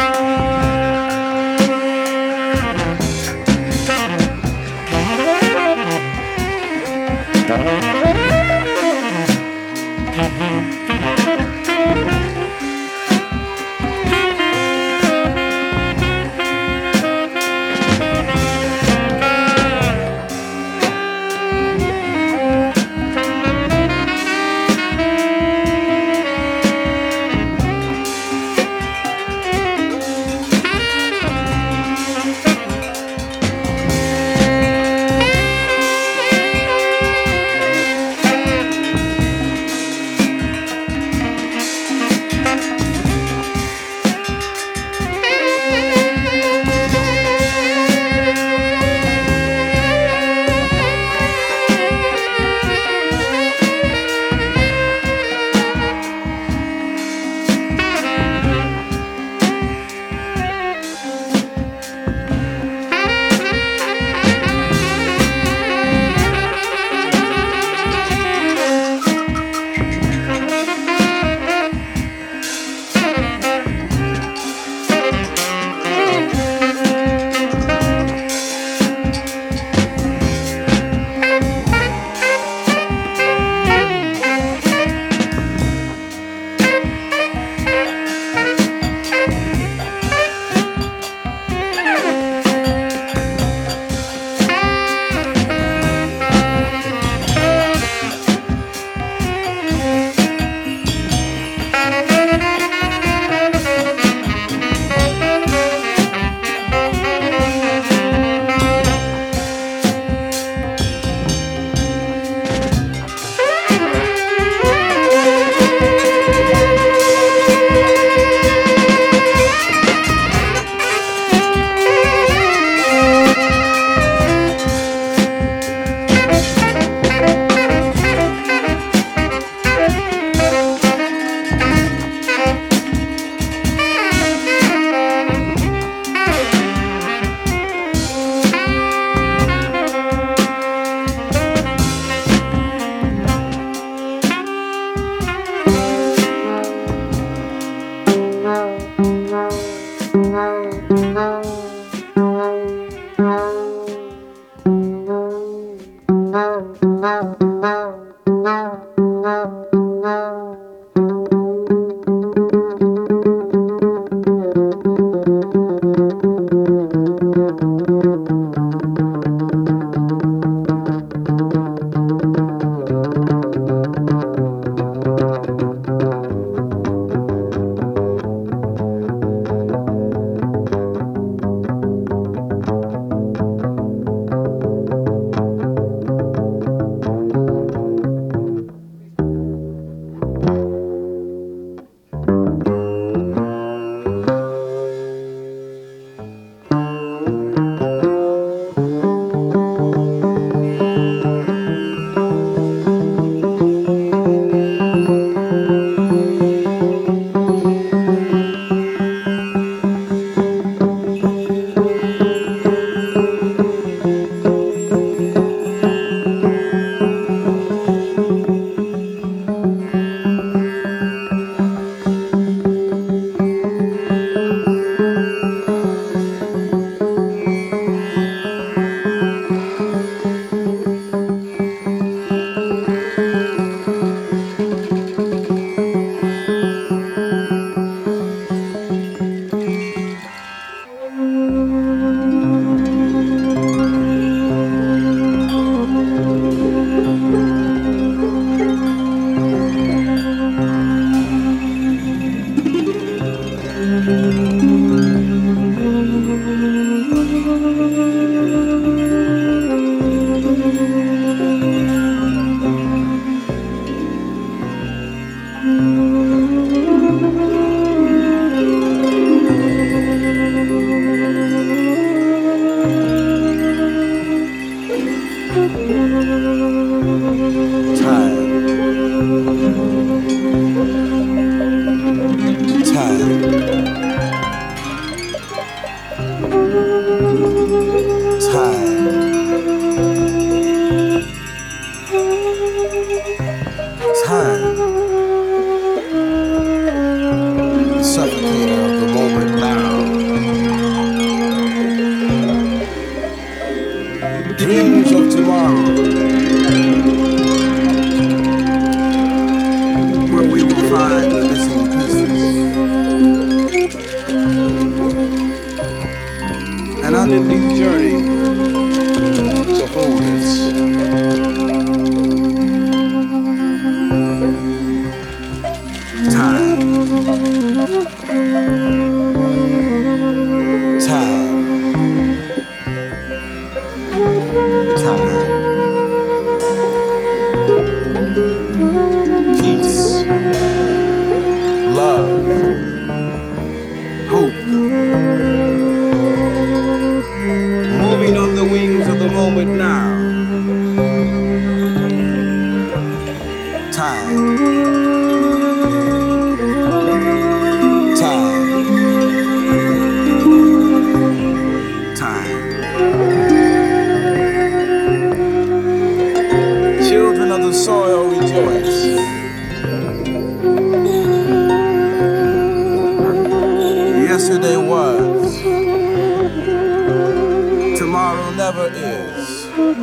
time.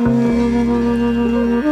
Oh.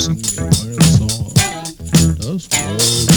singing my song. That's love.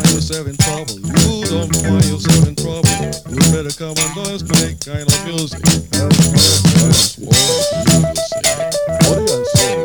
find yourself in trouble. You don't find yourself in trouble. You better come and let's make kind of music. That's what you say? What do you say?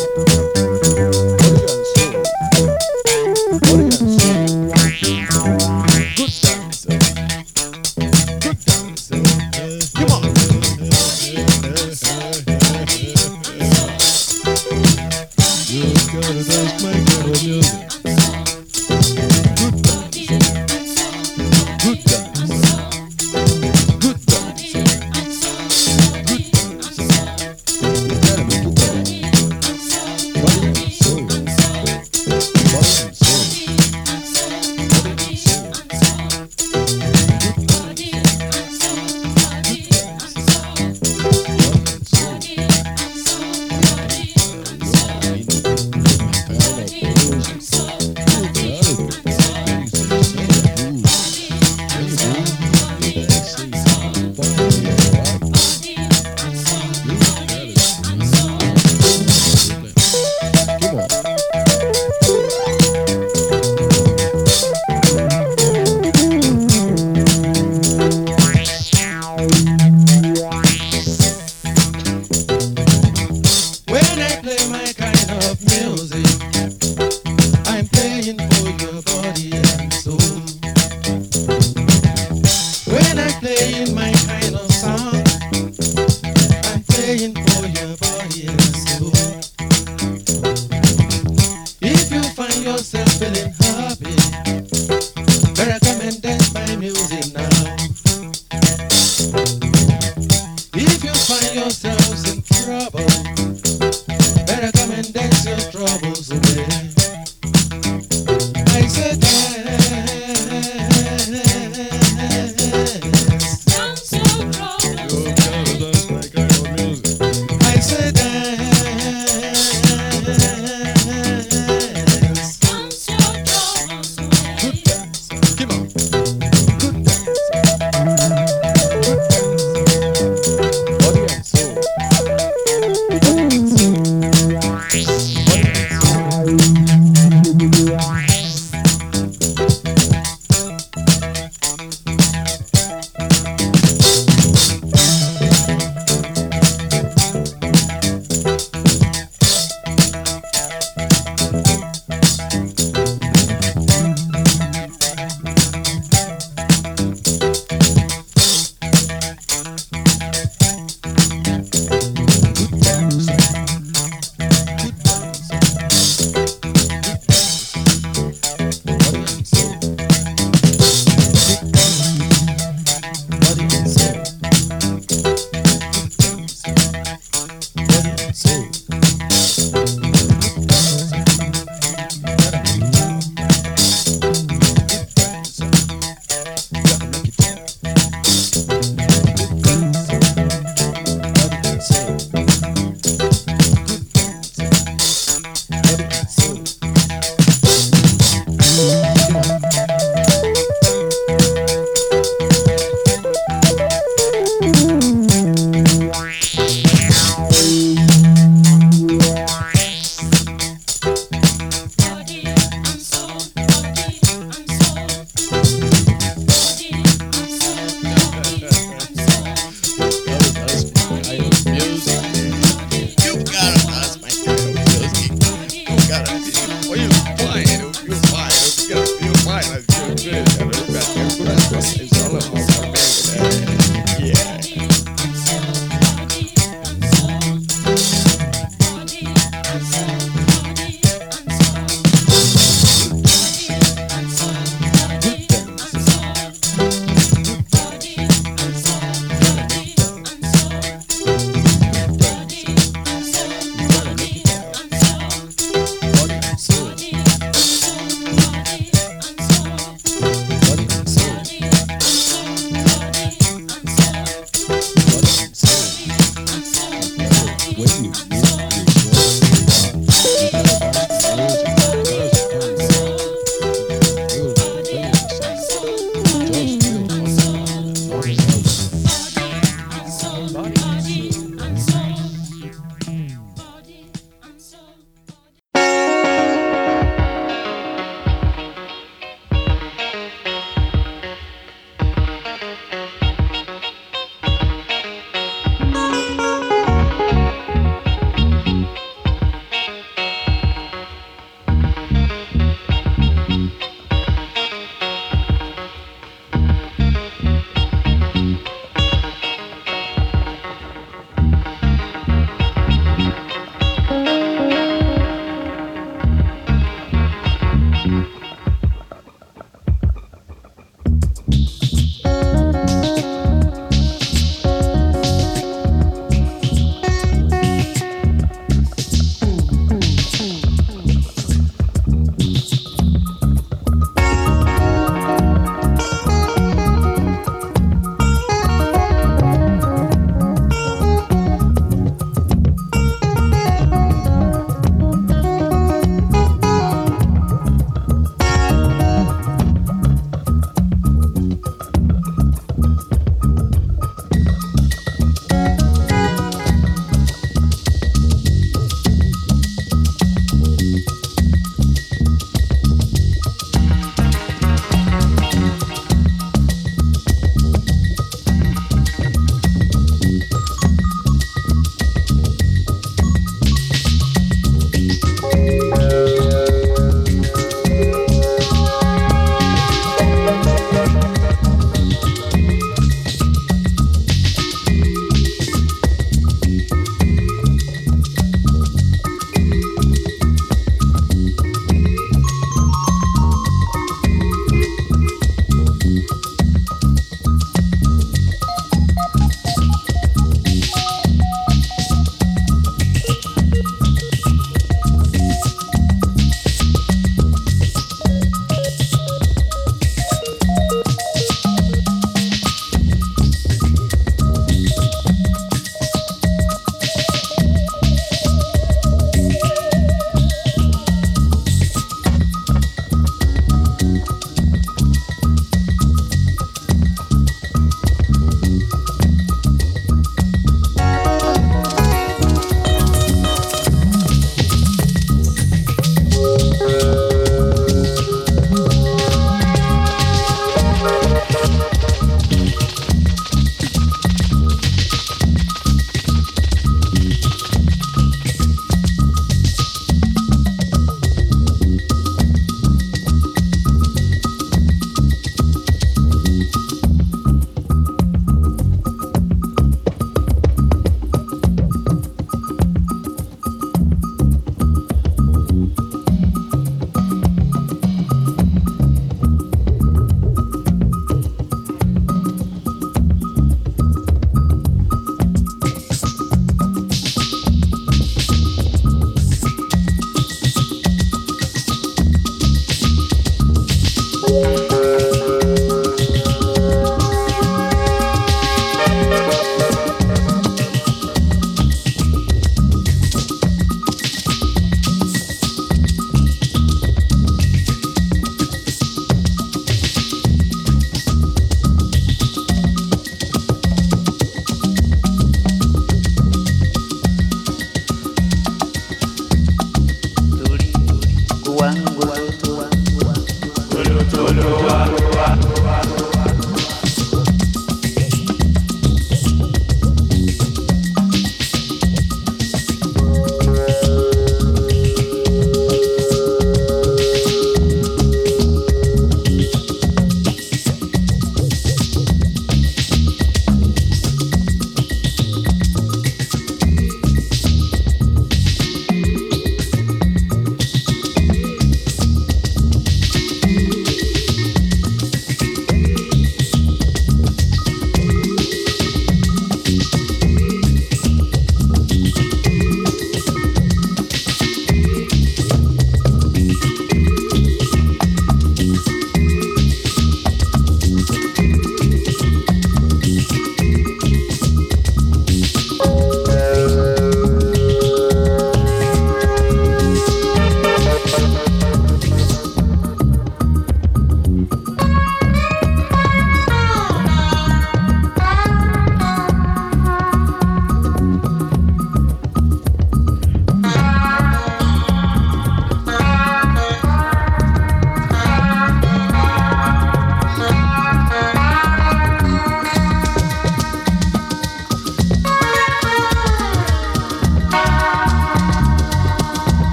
yeah.